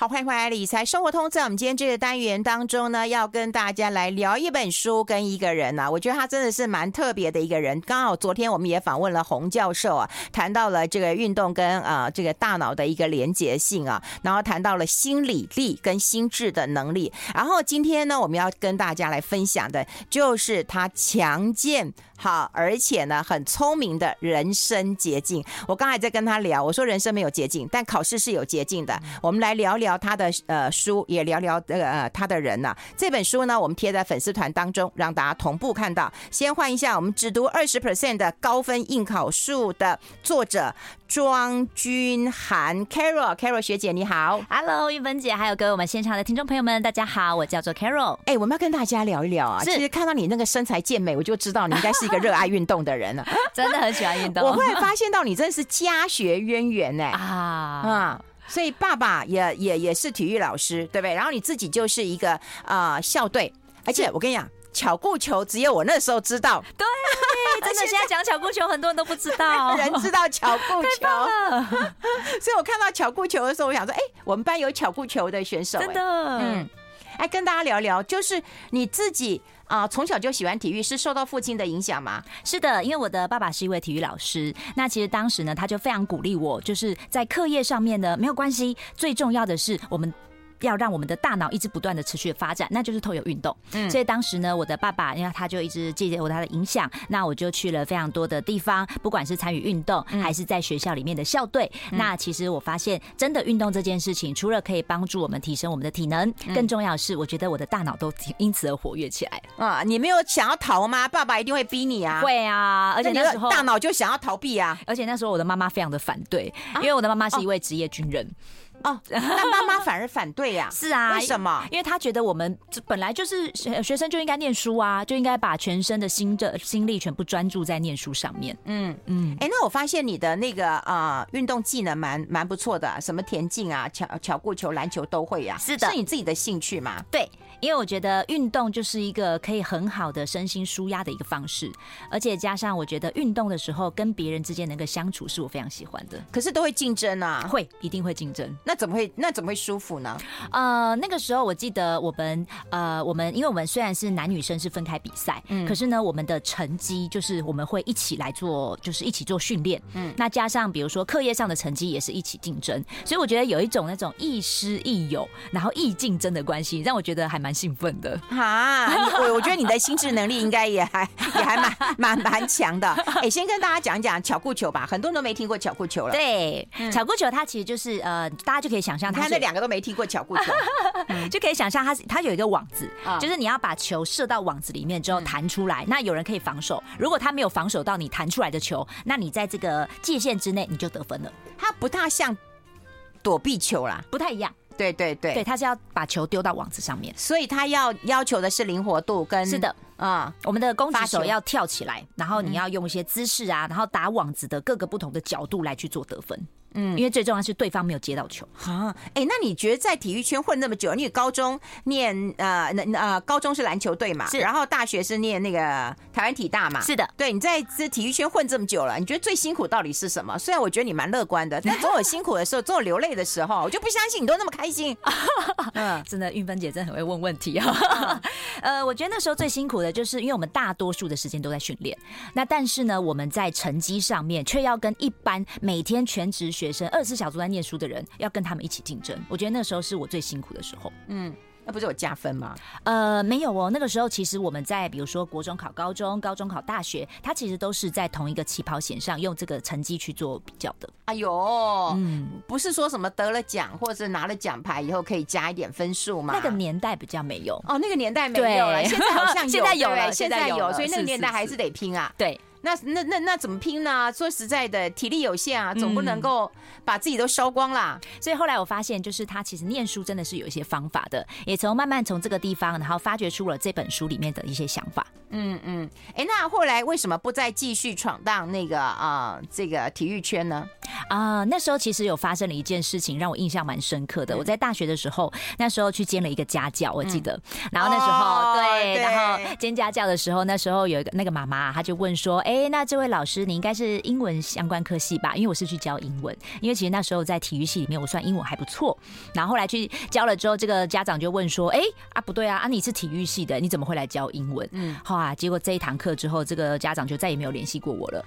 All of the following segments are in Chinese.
好，欢迎回来理财生活通。在我们今天这个单元当中呢，要跟大家来聊一本书跟一个人啊，我觉得他真的是蛮特别的一个人。刚好昨天我们也访问了洪教授啊，谈到了这个运动跟啊这个大脑的一个连结性啊，然后谈到了心理力跟心智的能力。然后今天呢，我们要跟大家来分享的就是他强健好，而且呢很聪明的人生捷径。我刚才在跟他聊，我说人生没有捷径，但考试是有捷径的。我们来聊聊。他的呃书，也聊聊呃呃他的人呢、啊。这本书呢，我们贴在粉丝团当中，让大家同步看到。先换一下，我们只读二十 percent 的高分应考数的作者庄君涵 Carol Carol 学姐你好，Hello 玉芬姐，还有各位我们现场的听众朋友们，大家好，我叫做 Carol。哎，我们要跟大家聊一聊啊。其实看到你那个身材健美，我就知道你应该是一个热爱运动的人了，真的很喜欢运动。我会发现到你真的是家学渊源呢、欸、啊啊。所以爸爸也也也是体育老师，对不对？然后你自己就是一个啊、呃、校队，而且我跟你讲，巧固球只有我那时候知道。对，真的现在讲巧固球，很多人都不知道，人知道巧固球。所以我看到巧固球的时候，我想说，哎，我们班有巧固球的选手，真的，嗯。来跟大家聊聊，就是你自己啊，从小就喜欢体育，是受到父亲的影响吗？是的，因为我的爸爸是一位体育老师。那其实当时呢，他就非常鼓励我，就是在课业上面呢，没有关系，最重要的是我们。要让我们的大脑一直不断的持续的发展，那就是透过运动。嗯，所以当时呢，我的爸爸，因为他就一直借由他的影响，那我就去了非常多的地方，不管是参与运动，还是在学校里面的校队。嗯、那其实我发现，真的运动这件事情，除了可以帮助我们提升我们的体能，更重要的是，我觉得我的大脑都因此而活跃起来。啊，你没有想要逃吗？爸爸一定会逼你啊。会啊，而且那时候大脑就想要逃避啊。而且那时候我的妈妈非常的反对，因为我的妈妈是一位职业军人。哦，那妈妈反而反对呀？是啊，为什么？因为他觉得我们本来就是学生，就应该念书啊，就应该把全身的心的心力全部专注在念书上面。嗯嗯。哎，那我发现你的那个呃，运动技能蛮蛮不错的，什么田径啊、巧巧固球、篮球都会呀。是的，是你自己的兴趣吗？对，因为我觉得运动就是一个可以很好的身心舒压的一个方式，而且加上我觉得运动的时候跟别人之间的那个相处是我非常喜欢的。可是都会竞争啊，会一定会竞争。那怎么会？那怎么会舒服呢？呃，那个时候我记得我们呃，我们因为我们虽然是男女生是分开比赛，嗯，可是呢，我们的成绩就是我们会一起来做，就是一起做训练，嗯，那加上比如说课业上的成绩也是一起竞争，所以我觉得有一种那种亦师亦友，然后亦竞争的关系，让我觉得还蛮兴奋的哈，我我觉得你的心智能力应该也还 也还蛮蛮蛮强的。哎，先跟大家讲讲巧固球吧，很多人都没听过巧固球了。对，巧固球它其实就是呃，大家就可以想。象，它那两个都没踢过巧固球，就可以想象它它有一个网子，就是你要把球射到网子里面之后弹出来，那有人可以防守。如果他没有防守到你弹出来的球，那你在这个界限之内你就得分了。它不大像躲避球啦，不太一样。对对对，对，他是要把球丢到网子上面，所以他要要求的是灵活度跟是的，啊，我们的攻击手要跳起来，然后你要用一些姿势啊，然后打网子的各个不同的角度来去做得分。嗯，因为最重要是对方没有接到球啊。哎，那你觉得在体育圈混那么久，你高中念呃那呃高中是篮球队嘛？是。然后大学是念那个台湾体大嘛？是的。对，你在这体育圈混这么久了，你觉得最辛苦到底是什么？虽然我觉得你蛮乐观的，但总有辛苦的时候，总有流泪的时候。我就不相信你都那么开心。嗯，真的，运芬姐真的很会问问题啊。呃，我觉得那时候最辛苦的就是，因为我们大多数的时间都在训练，那但是呢，我们在成绩上面却要跟一般每天全职。学生二十四小时在念书的人，要跟他们一起竞争，我觉得那时候是我最辛苦的时候。嗯，那不是有加分吗？呃，没有哦。那个时候其实我们在比如说国中考高中，高中考大学，它其实都是在同一个起跑线上，用这个成绩去做比较的。哎呦，嗯，不是说什么得了奖或者拿了奖牌以后可以加一点分数吗？那个年代比较没有哦，那个年代没有了，现在好像 有，现在有了，现在有，所以那个年代还是得拼啊。对。那那那那怎么拼呢？说实在的，体力有限啊，总不能够把自己都烧光啦。嗯。所以后来我发现，就是他其实念书真的是有一些方法的，也从慢慢从这个地方，然后发掘出了这本书里面的一些想法。嗯嗯，哎，那后来为什么不再继续闯荡那个啊、呃、这个体育圈呢？啊、呃，那时候其实有发生了一件事情，让我印象蛮深刻的。我在大学的时候，那时候去兼了一个家教，我记得。嗯、然后那时候、哦对，对，然后兼家教的时候，那时候有一个那个妈妈，她就问说：“哎，那这位老师，你应该是英文相关科系吧？因为我是去教英文，因为其实那时候在体育系里面，我算英文还不错。然后后来去教了之后，这个家长就问说：哎啊，不对啊，啊你是体育系的，你怎么会来教英文？嗯，好啊，结果这一堂课之后，这个家长就再也没有联系过我了。”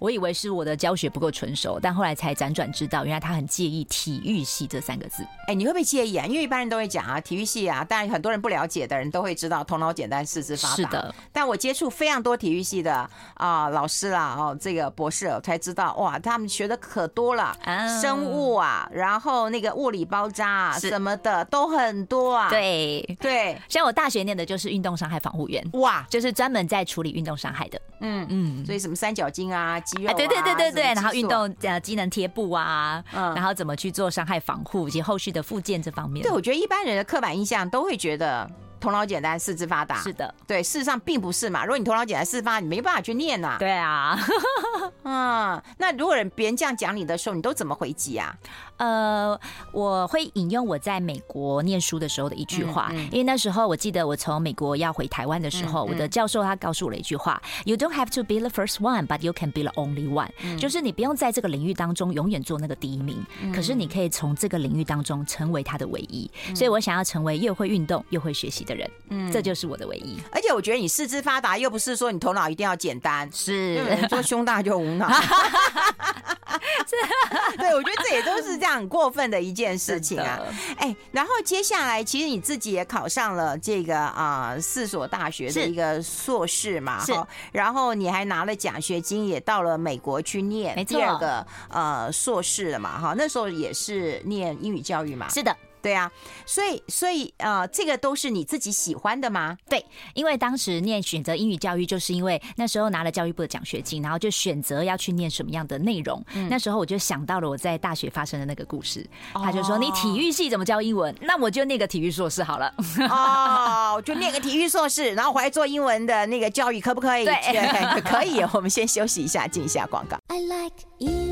我以为是我的教学不够纯熟，但后来才辗转知道，原来他很介意“体育系”这三个字。哎，你会不会介意啊？因为一般人都会讲啊，体育系啊，当然很多人不了解的人都会知道，头脑简单，四肢发达。是的。但我接触非常多体育系的啊、呃、老师啦，哦，这个博士才知道，哇，他们学的可多了，啊、生物啊，然后那个物理包扎啊什么的都很多啊。对对，像我大学念的就是运动伤害防护员，哇，就是专门在处理运动伤害的。嗯嗯，所以什么三角巾啊。啊、对对对对对，然后运动呃机能贴布啊，嗯，然后怎么去做伤害防护以及后续的复健这方面。对，我觉得一般人的刻板印象都会觉得头脑简单，四肢发达。是的，对，事实上并不是嘛。如果你头脑简单，四肢发达，你没办法去念呐、啊。对啊，嗯，那如果人别人这样讲你的时候，你都怎么回击啊？呃，我会引用我在美国念书的时候的一句话，嗯嗯、因为那时候我记得我从美国要回台湾的时候，我的教授他告诉我了一句话：You don't have to be the first one, but you can be the only one。嗯、就是你不用在这个领域当中永远做那个第一名，嗯、可是你可以从这个领域当中成为他的唯一。嗯、所以我想要成为又会运动又会学习的人，嗯，这就是我的唯一。而且我觉得你四肢发达，又不是说你头脑一定要简单，是说胸大就无脑。对，我觉得这也都是这样。很过分的一件事情啊！哎，然后接下来，其实你自己也考上了这个啊、呃、四所大学的一个硕士嘛，是。然后你还拿了奖学金，也到了美国去念第二个呃硕士了嘛，哈，那时候也是念英语教育嘛，是的。对啊，所以所以呃，这个都是你自己喜欢的吗？对，因为当时念选择英语教育，就是因为那时候拿了教育部的奖学金，然后就选择要去念什么样的内容。嗯、那时候我就想到了我在大学发生的那个故事，哦、他就说：“你体育系怎么教英文？那我就念个体育硕士好了。”哦，就念个体育硕士，然后回来做英文的那个教育，可不可以？对，可以。我们先休息一下，进一下广告。I like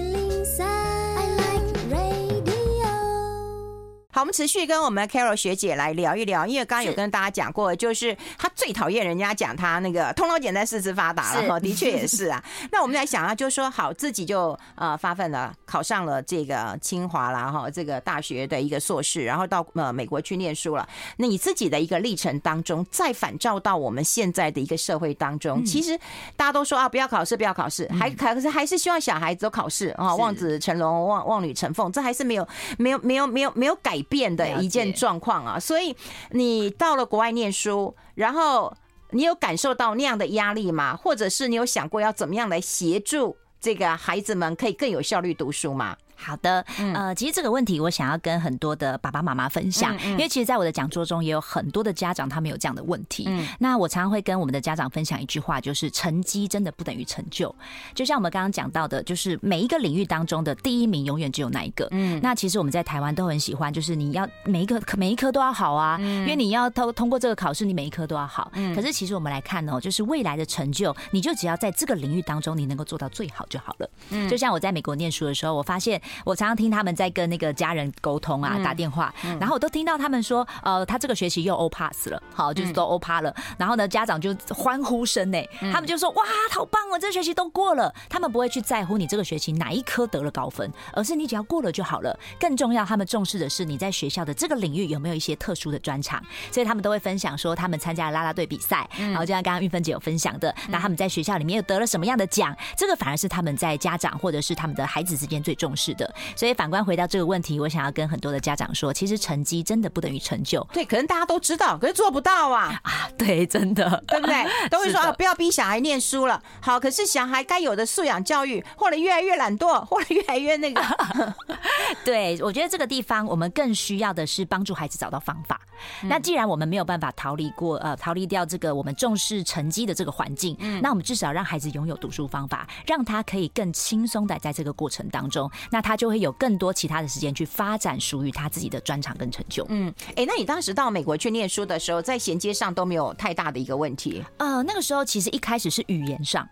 好，我们持续跟我们的 Carol 学姐来聊一聊，因为刚刚有跟大家讲过，就是她最讨厌人家讲她那个头脑简单、四肢发达了，的确也是啊。那我们来想啊，就是说好，自己就呃发奋了，考上了这个清华啦哈，这个大学的一个硕士，然后到呃美国去念书了。那你自己的一个历程当中，再反照到我们现在的一个社会当中，其实大家都说啊，不要考试，不要考试，还可是还是希望小孩子都考试啊，望子成龙，望望女成凤，这还是没有没有没有没有没有改变的一件状况啊，所以你到了国外念书，然后你有感受到那样的压力吗？或者是你有想过要怎么样来协助这个孩子们可以更有效率读书吗？好的，呃，其实这个问题我想要跟很多的爸爸妈妈分享，因为其实在我的讲座中也有很多的家长他们有这样的问题。那我常常会跟我们的家长分享一句话，就是成绩真的不等于成就。就像我们刚刚讲到的，就是每一个领域当中的第一名永远只有那一个。嗯，那其实我们在台湾都很喜欢，就是你要每一个每一科都要好啊，因为你要通通过这个考试，你每一科都要好。嗯，可是其实我们来看哦，就是未来的成就，你就只要在这个领域当中你能够做到最好就好了。嗯，就像我在美国念书的时候，我发现。我常常听他们在跟那个家人沟通啊，打电话，然后我都听到他们说，呃，他这个学期又欧 pass 了，好，就是都欧 pass 了。然后呢，家长就欢呼声呢，他们就说，哇，好棒哦，这学期都过了。他们不会去在乎你这个学期哪一科得了高分，而是你只要过了就好了。更重要，他们重视的是你在学校的这个领域有没有一些特殊的专长。所以他们都会分享说，他们参加了啦啦队比赛，然后就像刚刚玉芬姐有分享的，那他们在学校里面又得了什么样的奖？这个反而是他们在家长或者是他们的孩子之间最重视的。所以反观回到这个问题，我想要跟很多的家长说，其实成绩真的不等于成就。对，可能大家都知道，可是做不到啊！啊，对，真的，对不对？都会说啊，不要逼小孩念书了。好，可是小孩该有的素养教育，或者越来越懒惰，或者越来越那个。对，我觉得这个地方我们更需要的是帮助孩子找到方法。嗯、那既然我们没有办法逃离过呃逃离掉这个我们重视成绩的这个环境，嗯，那我们至少让孩子拥有读书方法，让他可以更轻松的在这个过程当中，那他就会有更多。其他的时间去发展属于他自己的专长跟成就。嗯，哎，那你当时到美国去念书的时候，在衔接上都没有太大的一个问题？呃，那个时候其实一开始是语言上。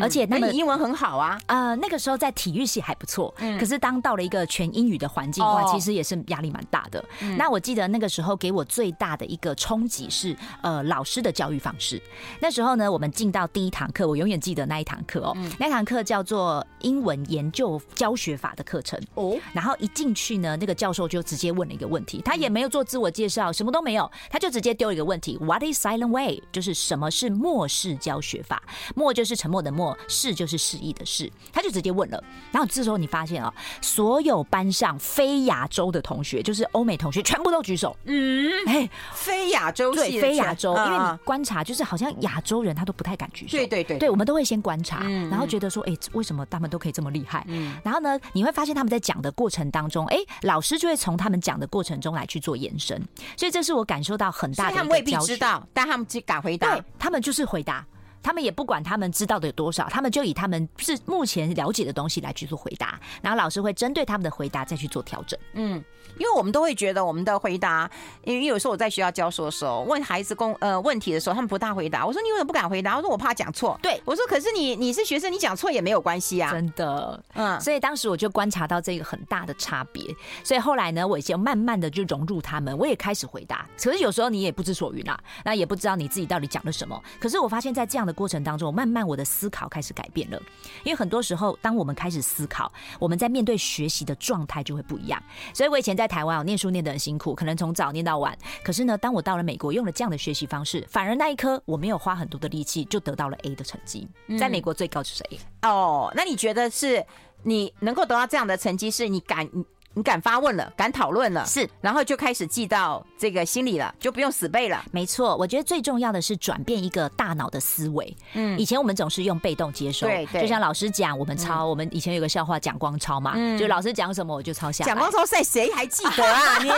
而且那你英文很好啊。呃，那个时候在体育系还不错，嗯可是当到了一个全英语的环境的话，哦其实也是压力蛮大的。嗯那我记得那个时候给我最大的一个冲击是，呃，老师的教育方式。那时候呢，我们进到第一堂课，我永远记得那一堂课哦，嗯那堂课叫做英文研究教学法的课程。哦，然后一进去呢，那个教授就直接问了一个问题，他也没有做自我介绍，什么都没有，他就直接丢一个问题：What is silent way？就是什么是默式教学法？默就是沉默的默，是就是示意的示，他就直接问了。然后这时候你发现啊、所有班上非亚洲的同学，就是欧美同学，全部都举手。嗯，哎，非亚洲对，非亚洲，因为你嗯观察，就是好像亚洲人他都不太敢举手。对对对对，我们都会先观察，嗯然后觉得说，哎，为什么他们都可以这么厉害？嗯然后呢，你会发现他们在讲的过程当中，哎，老师就会从他们讲的过程中来去做延伸，所以这是我感受到很大的他们未必知道，但他们只敢回答对。他们就是回答，他们也不管他们知道的有多少，他们就以他们是目前了解的东西来去做回答，然后老师会针对他们的回答再去做调整。嗯，因为我们都会觉得我们的回答，因为有时候我在学校教书的时候，问孩子公呃问题的时候，他们不大回答。我说你为什么不敢回答？我说我怕讲错。对我说可是你你是学生，你讲错也没有关系啊。真的，嗯，所以当时我就观察到这个很大的差别，所以后来呢，我就慢慢的就融入他们，我也开始回答。可是有时候你也不知所云啊，那也不知道你自己到底讲了什么。可是我发现，在这样的过程当中，慢慢我的思考开始改变了。因为很多时候，当我们开始思考，我们在面对学习的状态就会不一样。所以我以前在台湾，我念书念得很辛苦，可能从早念到晚。可是呢，当我到了美国，用了这样的学习方式，反而那一科我没有花很多的力气，就得到了 A 的成绩。在美国最高就是 A。哦，那你觉得是你能够得到这样的成绩，是你敢你你敢发问了，敢讨论了，是，然后就开始记到这个心里了，就不用死背了。没错，我觉得最重要的是转变一个大脑的思维。嗯以前我们总是用被动接收，对对就像老师讲，我们抄。我们以前有个笑话，讲光抄嘛，嗯就老师讲什么我就抄下来。蒋光超赛谁还记得啊？你你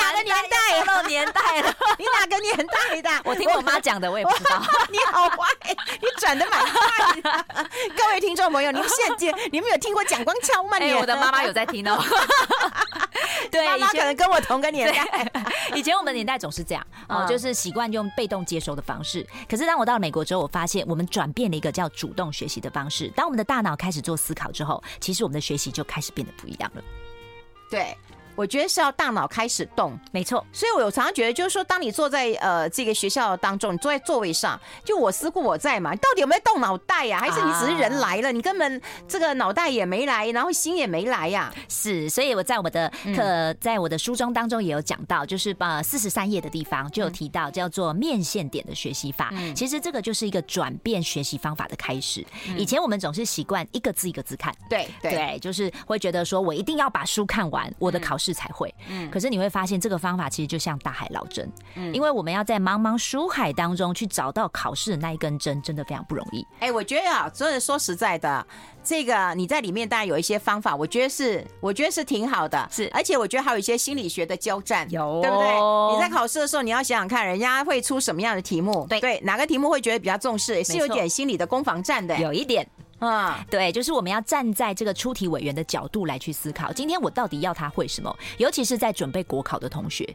哪个年代？到年代了，你哪个年代的？我听我妈讲的，我也不知道。你好坏，你转的蛮快的。各位听众朋友，你们现在你们有听过蒋光超吗？你哎，我的妈妈有在听哦。对，以前能跟我同个年代。以前我们年代总是这样 哦，嗯就是习惯用被动接收的方式。可是当我到了美国之后，我发现我们转变了一个叫主动学习的方式。当我们的大脑开始做思考之后，其实我们的学习就开始变得不一样了。对，我觉得是要大脑开始动。没错，所以，我有常常觉得，就是说，当你坐在呃这个学校当中，你坐在座位上，就我思故我在嘛，你到底有没有动脑袋呀、还是你只是人来了，你根本这个脑袋也没来，然后心也没来呀、是，所以我在我的课，在我的书中当中也有讲到，就是把四十三页的地方就有提到叫做面线点的学习法。其实这个就是一个转变学习方法的开始。以前我们总是习惯一个字一个字看，对对。对，就是会觉得说我一定要把书看完，我的考试才会。嗯可是你会发现这个方法其实就像大海捞针，嗯因为我们要在茫茫书海当中去找到考试的那一根针，真的非常不容易。哎，我觉得啊，真的说实在的，这个你在里面当然有一些方法，我觉得是，我觉得是挺好的，是而且我觉得还有一些心理学的交战，有对不对？你在考试的时候，你要想想看，人家会出什么样的题目，对对，哪个题目会觉得比较重视，也是有点心理的攻防战的，有一点。啊，对，就是我们要站在这个出题委员的角度来去思考，今天我到底要他会什么？尤其是在准备国考的同学，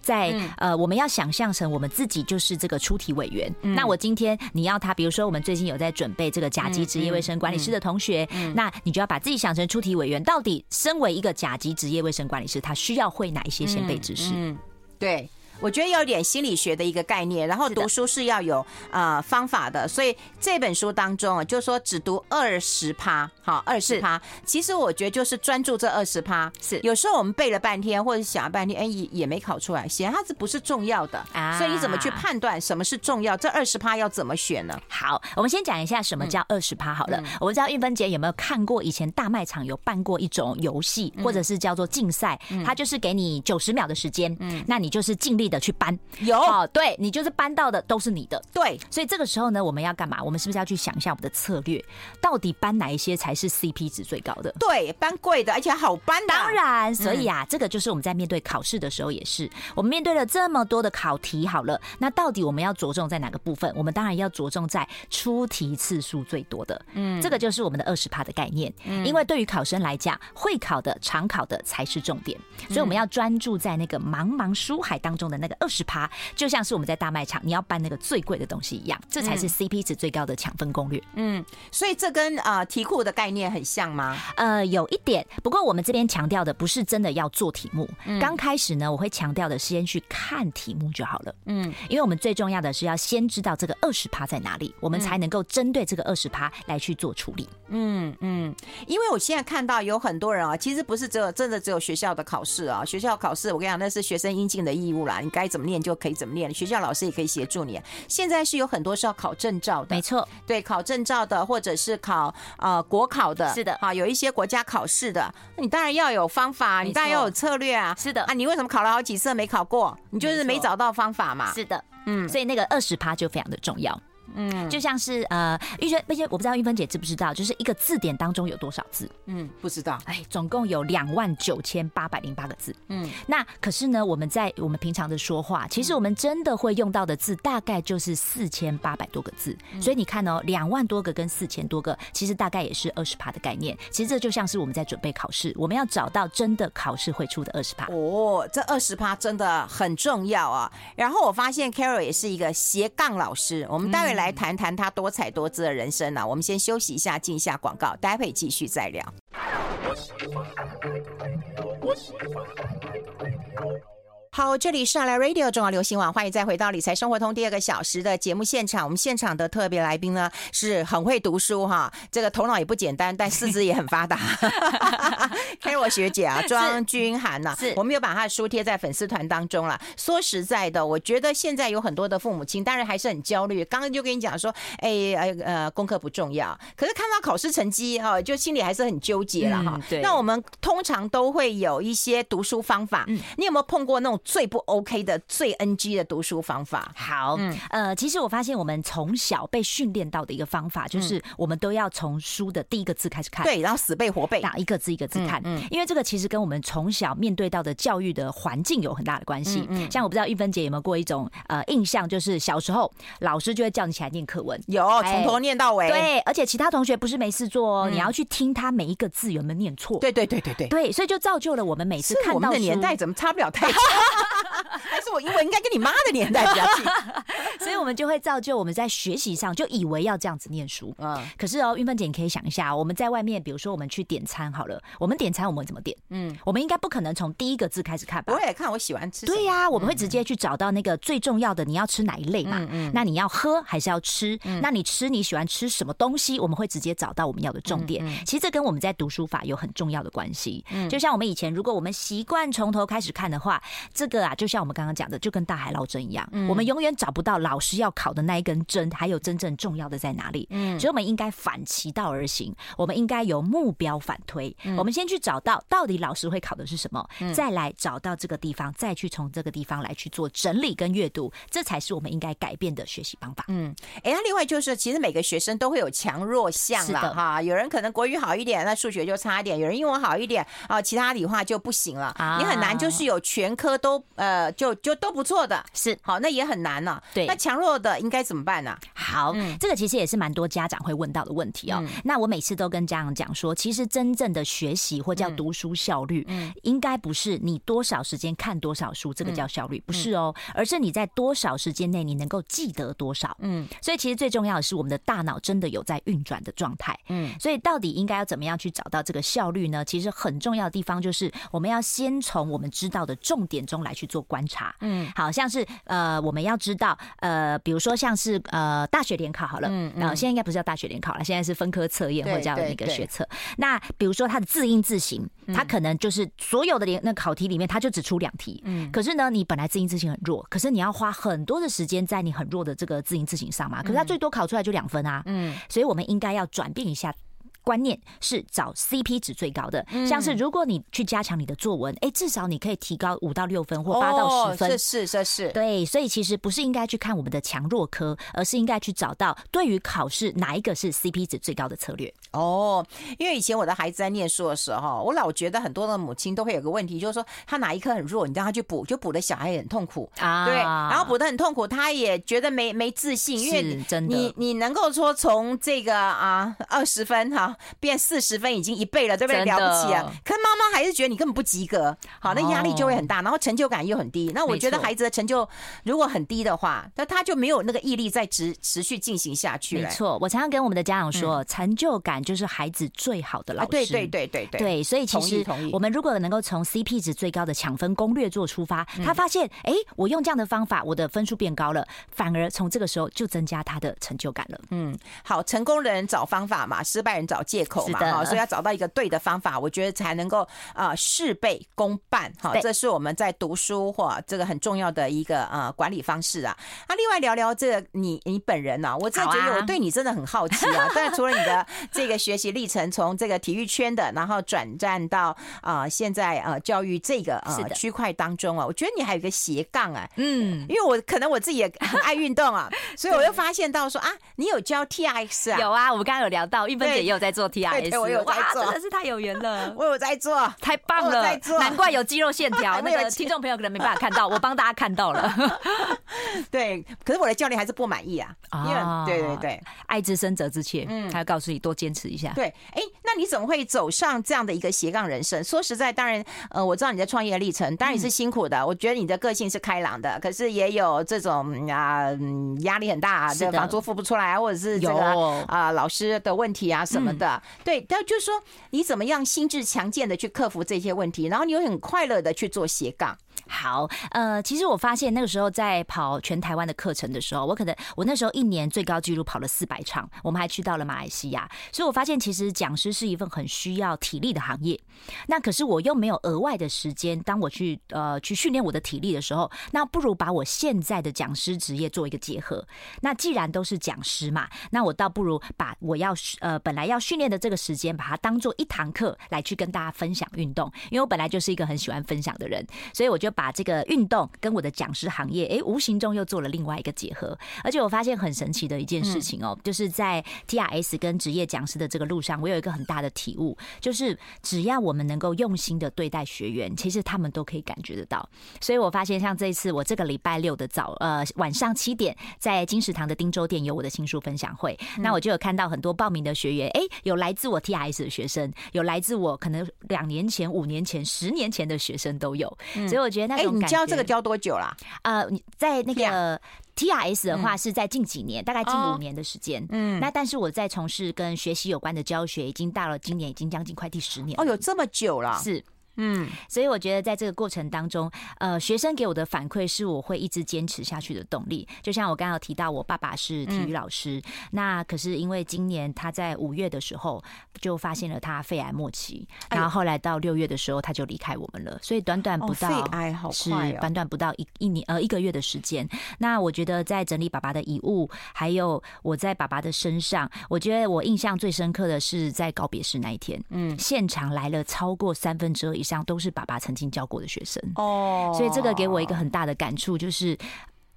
在、呃，我们要想象成我们自己就是这个出题委员。那我今天你要他，比如说我们最近有在准备这个甲级职业卫生管理师的同学，那你就要把自己想成出题委员。到底身为一个甲级职业卫生管理师，他需要会哪一些先备知识？嗯，对。我觉得要有点心理学的一个概念，然后读书是要有呃方法的，所以这本书当中啊，就是说只读二十趴，好二十趴。其实我觉得就是专注这二十趴。是有时候我们背了半天，或者想了半天，哎也也没考出来，显然它是不是重要的啊所以你怎么去判断什么是重要？这二十趴要怎么选呢？好，我们先讲一下什么叫二十趴好了。我不知道玉芬姐有没有看过以前大卖场有办过一种游戏，或者是叫做竞赛，它就是给你九十秒的时间，嗯那你就是尽力的去搬。有哦，对你就是搬到的都是你的。对，所以这个时候呢，我们要干嘛？我们是不是要去想一下我们的策略，到底搬哪一些才是 CP 值最高的？对，搬贵的，而且好搬的。当然，所以啊，这个就是我们在面对考试的时候也是，我们面对了这么多的考题，好了，那到底我们要着重在哪个部分？我们当然要着重在出题次数最多的，嗯，这个就是我们的二十趴的概念。因为对于考生来讲，会考的、常考的才是重点，所以我们要专注在那个茫茫书海当中的的那个二十趴，就像是我们在大卖场你要办那个最贵的东西一样，这才是 CP 值最高的抢分攻略。嗯，所以这跟呃题库的概念很像吗？呃，有一点，不过我们这边强调的不是真的要做题目。刚、嗯、开始呢，我会强调的是先去看题目就好了。嗯，因为我们最重要的是要先知道这个二十趴在哪里，我们才能够针对这个二十趴来去做处理。嗯嗯，因为我现在看到有很多人啊，其实不是只有真的只有学校的考试啊，学校考试我跟你讲，那是学生应尽的义务啦，你该怎么念就可以怎么念，学校老师也可以协助你。现在是有很多是要考证照的，没错，对，考证照的或者是考呃国考的，是的，好，有一些国家考试的，那你当然要有方法，你当然要有策略啊，是的啊，你为什么考了好几次没考过？你就是没找到方法嘛，是的，嗯，所以那个二十趴就非常的重要。嗯，就像是呃，玉芬，而且我不知道玉芬姐知不知道，就是一个字典当中有多少字？嗯，不知道。哎，总共有两万九千八百零八个字。嗯，那可是呢，我们在我们平常的说话，其实我们真的会用到的字大概就是四千八百多个字。嗯。所以你看哦，两万多个跟四千多个，其实大概也是二十趴的概念。其实这就像是我们在准备考试，我们要找到真的考试会出的二十趴。哦，这二十趴真的很重要啊。然后我发现 Carol 也是一个斜杠老师，我们待会来谈谈他多彩多姿的人生呢、我们先休息一下，进一下广告，待会继续再聊。好，这里是阿来 Radio 中广流行网，欢迎再回到理财生活通第二个小时的节目现场。我们现场的特别来宾呢，是很会读书哈，这个头脑也不简单，但 四肢也很发达。Carol 学姐啊，庄君涵呐，是我们有把她的书贴在粉丝团当中了。说实在的，我觉得现在有很多的父母亲，当然还是很焦虑。刚刚就跟你讲说，哎哎呃，功课不重要，可是看到考试成绩哈，就心里还是很纠结了哈、嗯。对，那我们通常都会有一些读书方法，嗯，你有没有碰过那种？最不 OK 的、最 NG 的读书方法。好，嗯，呃，其实我发现我们从小被训练到的一个方法，就是我们都要从书的第一个字开始看，对，然后死背活背，哪一个字一个字看，嗯，因为这个其实跟我们从小面对到的教育的环境有很大的关系。嗯，像我不知道玉芬姐有没有过一种呃印象，就是小时候老师就会叫你起来念课文，有从头念到尾，对，而且其他同学不是没事做哦，你要去听他每一个字有没有念错，对对对对对，对，所以就造就了我们每次看到我们的年代怎么差不了太多。还是我英文应该跟你妈的年代比较近，所以我们就会造就我们在学习上就以为要这样子念书。嗯，可是哦，玉芬姐，你可以想一下，我们在外面，比如说我们去点餐好了，我们点餐我们怎么点？嗯，我们应该不可能从第一个字开始看吧？我也看我喜欢吃。对呀，我们会直接去找到那个最重要的，你要吃哪一类嘛？嗯，那你要喝还是要吃？那你吃你喜欢吃什么东西？我们会直接找到我们要的重点。其实这跟我们在读书法有很重要的关系。嗯，就像我们以前，如果我们习惯从头开始看的话，这个啊，就像我们刚刚讲的，就跟大海捞针一样，我们永远找不到老师要考的那一根针，还有真正重要的在哪里。嗯，所以我们应该反其道而行，我们应该有目标反推。我们先去找到到底老师会考的是什么，再来找到这个地方，再去从这个地方来去做整理跟阅读，这才是我们应该改变的学习方法。嗯，哎，那另外就是，其实每个学生都会有强弱项了哈。有人可能国语好一点，那数学就差一点；有人英文好一点啊，其他理化就不行了。啊你很难就是有全科都呃，就就都不错的。是好，那也很难呢、啊。对，那强弱的应该怎么办呢、啊？好、嗯，这个其实也是蛮多家长会问到的问题哦。嗯、那我每次都跟家长讲说，其实真正的学习或叫读书效率，嗯，应该不是你多少时间看多少书，这个叫效率，不是哦，而是你在多少时间内你能够记得多少。嗯，所以其实最重要的是我们的大脑真的有在运转的状态。嗯，所以到底应该要怎么样去找到这个效率呢？其实很重要的地方就是我们要先从我们知道的重点中来去做观察。嗯，好像是。呃，我们要知道，呃，比如说像是呃大学联考好了，嗯，然后现在应该不是叫大学联考了，现在是分科测验或者叫那个学测。那比如说它的字音字形，它可能就是所有的联那考题里面，它就只出两题。嗯，可是呢，你本来字音字形很弱，可是你要花很多的时间在你很弱的这个字音字形上嘛，可是它最多考出来就两分啊。嗯，所以我们应该要转变一下。观念是找 CP 值最高的，像是如果你去加强你的作文，哎，至少你可以提高五到六分或八到十分。这是这是对，所以其实不是应该去看我们的强弱科，而是应该去找到对于考试哪一个是 CP 值最高的策略。哦，因为以前我的孩子在念书的时候，我老觉得很多的母亲都会有个问题，就是说他哪一科很弱，你让他去补，就补的小孩也很痛苦啊。对，然后补的很痛苦，他也觉得没没自信，因为你你能够说从这个啊二十分哈。变四十分已经一倍了，对不对？了不起啊！可妈妈还是觉得你根本不及格，好，那压力就会很大，然后成就感又很低。那我觉得孩子的成就如果很低的话，那他就没有那个毅力再持持续进行下去。没错，我常常跟我们的家长说，成就感就是孩子最好的老师。对对对对对。对，所以其实我们如果能够从 CP 值最高的抢分攻略做出发，他发现，哎，我用这样的方法，我的分数变高了，反而从这个时候就增加他的成就感了。嗯，好，成功的人找方法嘛，失败人找借口嘛，哈，所以要找到一个对的方法，我觉得才能够啊事倍功半，哈，这是我们在读书或这个很重要的一个呃管理方式啊。那另外聊聊这个你你本人呢，我真的觉得我对你真的很好奇啊。但除了你的这个学习历程，从这个体育圈的，然后转战到啊现在呃教育这个呃区块当中啊，我觉得你还有一个斜杠啊，嗯，因为我可能我自己也很爱运动啊，所以我又发现到说啊，你有教 TRX 啊？有啊，我们刚刚有聊到，玉芬姐也有在做 T I S，我有在做，真的是太有缘了，我有在做，太棒了，难怪有肌肉线条。那个听众朋友可能没办法看到，我帮大家看到了。对，可是我的教练还是不满意啊，因为对对对，爱之深责之切，嗯，他要告诉你多坚持一下。对，哎，那你怎么会走上这样的一个斜杠人生？说实在，当然，呃，我知道你的创业历程，当然也是辛苦的。我觉得你的个性是开朗的，可是也有这种啊压力很大，这房租付不出来，或者是这个啊老师的问题啊什么的。对，但就是说你怎么样心智强健的去克服这些问题，然后你又很快乐的去做斜杠。好，呃，其实我发现那个时候在跑全台湾的课程的时候，我可能我那时候一年最高纪录跑了四百场，我们还去到了马来西亚，所以我发现其实讲师是一份很需要体力的行业。那可是我又没有额外的时间，当我去呃去训练我的体力的时候，那不如把我现在的讲师职业做一个结合。那既然都是讲师嘛，那我倒不如把我要呃本来要训练的这个时间，把它当做一堂课来去跟大家分享运动，因为我本来就是一个很喜欢分享的人，所以我就。把这个运动跟我的讲师行业，哎，无形中又做了另外一个结合。而且我发现很神奇的一件事情哦，就是在 TRS 跟职业讲师的这个路上，我有一个很大的体悟，就是只要我们能够用心的对待学员，其实他们都可以感觉得到。所以我发现，像这一次我这个礼拜六的早呃晚上七点，在金石堂的汀州店有我的新书分享会，那我就有看到很多报名的学员，哎，有来自我 TRS 的学生，有来自我可能两年前、五年前、十年前的学生都有，所以我觉得。哎，你教这个教多久啦？呃，你在那个 TRS 的话是在近几年，大概近五年的时间。嗯，那但是我在从事跟学习有关的教学，已经到了今年，已经将近快第十年。哦，有这么久了？是。嗯，所以我觉得在这个过程当中，呃，学生给我的反馈是我会一直坚持下去的动力。就像我刚刚有提到，我爸爸是体育老师，嗯、那可是因为今年他在五月的时候就发现了他肺癌末期，然后后来到六月的时候他就离开我们了。所以短短不到、哦、肺癌好快、哦、是短短不到一一年呃一个月的时间。那我觉得在整理爸爸的遗物，还有我在爸爸的身上，我觉得我印象最深刻的是在告别式那一天，嗯，现场来了超过三分之二以上都是爸爸曾经教过的学生哦，所以这个给我一个很大的感触，就是。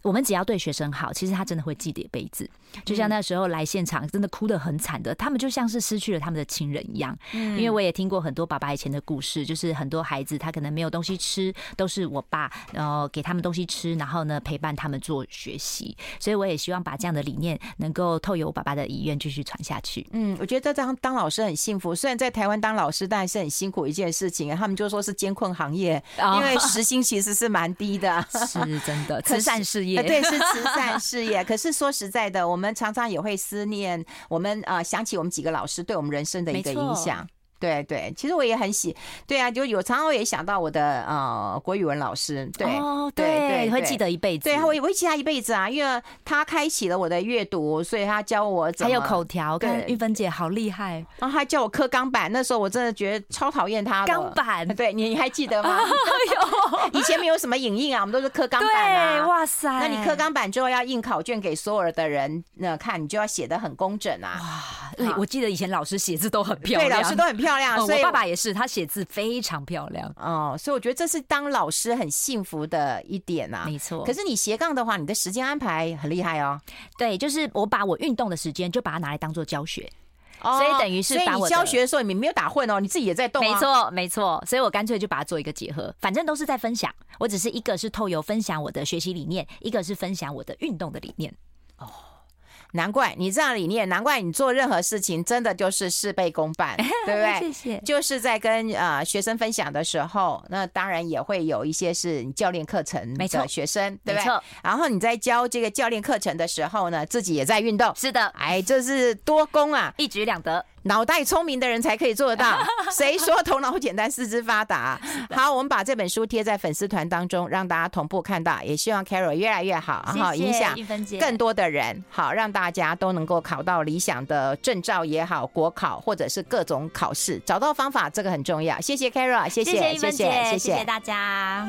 我们只要对学生好，其实他真的会记得一辈子。就像那时候来现场，真的哭得很惨的，他们就像是失去了他们的亲人一样。因为我也听过很多爸爸以前的故事，就是很多孩子他可能没有东西吃，都是我爸然后给他们东西吃，然后呢陪伴他们做学习。所以我也希望把这样的理念能够透由我爸爸的遗愿继续传下去。嗯，我觉得当当老师很幸福，虽然在台湾当老师当然是很辛苦一件事情，他们就说是艰困行业，因为时薪其实是蛮低的，是真的 慈善事业。对，是慈 善事业。可是说实在的，我们常常也会思念，我们啊、呃，想起我们几个老师对我们人生的一个影响。对对，其实我也很喜，对啊，就有常常我也想到我的呃国语文老师，对、哦、对对，对，会记得一辈子，对，我也会记他一辈子啊，因为他开启了我的阅读，所以他教我还有口条，跟玉芬姐好厉害，然后还教我刻钢板，那时候我真的觉得超讨厌他的钢板，对，你你还记得吗？有，以前没有什么影印啊，我们都是刻钢板啊，哇塞，那你刻钢板之后要印考卷给所有的人那看，你就要写的很工整啊，哇，对，我记得以前老师写字都很漂亮，对，老师都很漂亮，所以、哦、我爸爸。也是，他写字非常漂亮哦，所以我觉得这是当老师很幸福的一点啊。没错，可是你斜杠的话，你的时间安排很厉害哦。对，就是我把我运动的时间就把它拿来当做教学，所以等于是把我教学的时候你没有打混哦，你自己也在动。没错，没错，所以我干脆就把它做一个结合，反正都是在分享。我只是一个是透由分享我的学习理念，一个是分享我的运动的理念。哦。难怪你这样理念，难怪你做任何事情真的就是事倍功半，对不对？谢谢。就是在跟呃学生分享的时候，那当然也会有一些是你教练课程的学生，对不对？然后你在教这个教练课程的时候呢，自己也在运动。是的，哎，这是多功啊，一举两得。脑袋聪明的人才可以做得到，谁说头脑简单四肢发达？好，我们把这本书贴在粉丝团当中，让大家同步看到。也希望 Carol 越来越好，然后影响更多的人，好让大家都能够考到理想的证照也好，国考或者是各种考试，找到方法，这个很重要。谢谢 Carol，谢谢，谢谢，谢谢，谢谢大家。